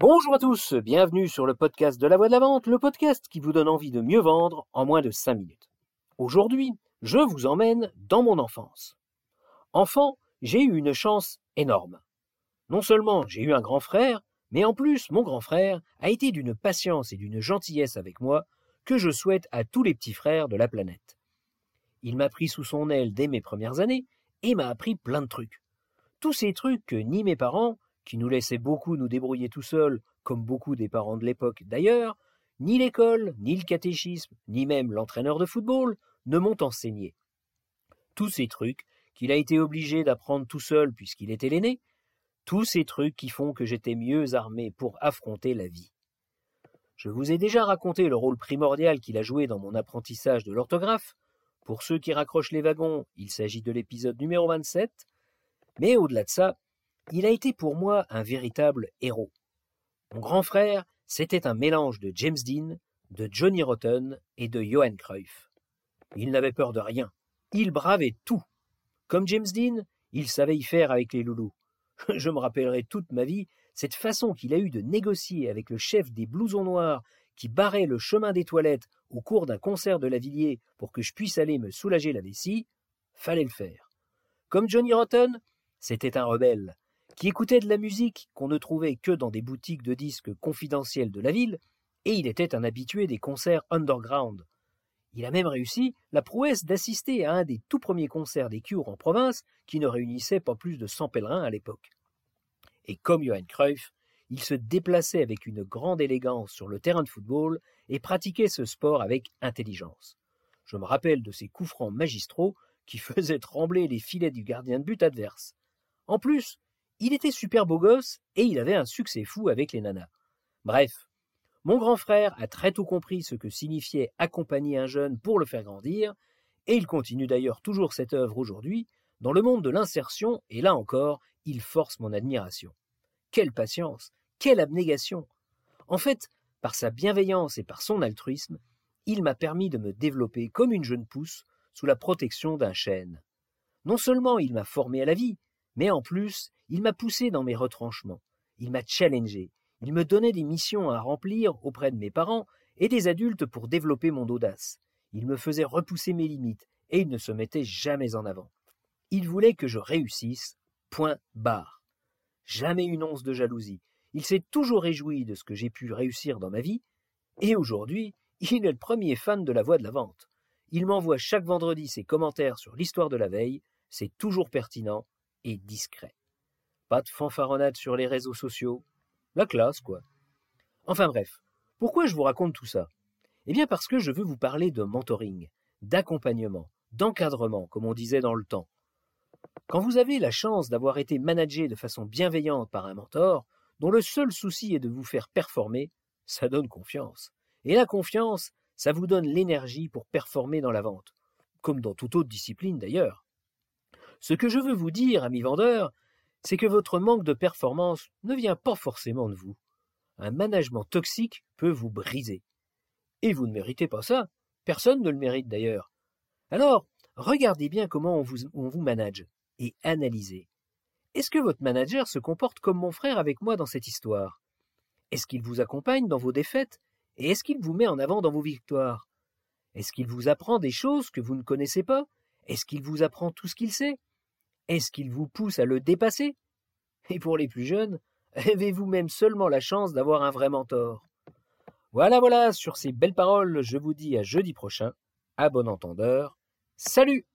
Bonjour à tous, bienvenue sur le podcast de la voix de la vente, le podcast qui vous donne envie de mieux vendre en moins de 5 minutes. Aujourd'hui, je vous emmène dans mon enfance. Enfant, j'ai eu une chance énorme. Non seulement j'ai eu un grand frère, mais en plus mon grand frère a été d'une patience et d'une gentillesse avec moi que je souhaite à tous les petits frères de la planète. Il m'a pris sous son aile dès mes premières années et m'a appris plein de trucs. Tous ces trucs que ni mes parents, qui nous laissait beaucoup nous débrouiller tout seuls, comme beaucoup des parents de l'époque d'ailleurs, ni l'école, ni le catéchisme, ni même l'entraîneur de football ne m'ont enseigné. Tous ces trucs qu'il a été obligé d'apprendre tout seul puisqu'il était l'aîné, tous ces trucs qui font que j'étais mieux armé pour affronter la vie. Je vous ai déjà raconté le rôle primordial qu'il a joué dans mon apprentissage de l'orthographe. Pour ceux qui raccrochent les wagons, il s'agit de l'épisode numéro 27. Mais au-delà de ça, il a été pour moi un véritable héros. Mon grand frère, c'était un mélange de James Dean, de Johnny Rotten et de Johan Cruyff. Il n'avait peur de rien. Il bravait tout. Comme James Dean, il savait y faire avec les loulous. Je me rappellerai toute ma vie cette façon qu'il a eue de négocier avec le chef des blousons noirs qui barrait le chemin des toilettes au cours d'un concert de Lavillier pour que je puisse aller me soulager la vessie. Fallait le faire. Comme Johnny Rotten, c'était un rebelle, qui écoutait de la musique qu'on ne trouvait que dans des boutiques de disques confidentielles de la ville, et il était un habitué des concerts underground. Il a même réussi la prouesse d'assister à un des tout premiers concerts des Cures en province qui ne réunissait pas plus de 100 pèlerins à l'époque. Et comme Johan Cruyff, il se déplaçait avec une grande élégance sur le terrain de football et pratiquait ce sport avec intelligence. Je me rappelle de ses coups francs magistraux qui faisaient trembler les filets du gardien de but adverse. En plus, il était super beau gosse et il avait un succès fou avec les nanas. Bref, mon grand frère a très tôt compris ce que signifiait accompagner un jeune pour le faire grandir, et il continue d'ailleurs toujours cette œuvre aujourd'hui, dans le monde de l'insertion, et là encore, il force mon admiration. Quelle patience, quelle abnégation. En fait, par sa bienveillance et par son altruisme, il m'a permis de me développer comme une jeune pousse sous la protection d'un chêne. Non seulement il m'a formé à la vie, mais en plus, il m'a poussé dans mes retranchements, il m'a challengé, il me donnait des missions à remplir auprès de mes parents et des adultes pour développer mon audace. Il me faisait repousser mes limites et il ne se mettait jamais en avant. Il voulait que je réussisse, point barre. Jamais une once de jalousie. Il s'est toujours réjoui de ce que j'ai pu réussir dans ma vie, et aujourd'hui, il est le premier fan de la voix de la vente. Il m'envoie chaque vendredi ses commentaires sur l'histoire de la veille, c'est toujours pertinent et discret. Pas de fanfaronnade sur les réseaux sociaux. La classe, quoi. Enfin bref, pourquoi je vous raconte tout ça? Eh bien parce que je veux vous parler de mentoring, d'accompagnement, d'encadrement, comme on disait dans le temps. Quand vous avez la chance d'avoir été managé de façon bienveillante par un mentor, dont le seul souci est de vous faire performer, ça donne confiance. Et la confiance, ça vous donne l'énergie pour performer dans la vente, comme dans toute autre discipline d'ailleurs. Ce que je veux vous dire, ami vendeur, c'est que votre manque de performance ne vient pas forcément de vous. Un management toxique peut vous briser. Et vous ne méritez pas ça. Personne ne le mérite d'ailleurs. Alors, regardez bien comment on vous, on vous manage et analysez. Est-ce que votre manager se comporte comme mon frère avec moi dans cette histoire? Est-ce qu'il vous accompagne dans vos défaites? Et est-ce qu'il vous met en avant dans vos victoires? Est-ce qu'il vous apprend des choses que vous ne connaissez pas? Est-ce qu'il vous apprend tout ce qu'il sait? Est-ce qu'il vous pousse à le dépasser? Et pour les plus jeunes, avez-vous même seulement la chance d'avoir un vrai mentor? Voilà, voilà, sur ces belles paroles, je vous dis à jeudi prochain. À bon entendeur. Salut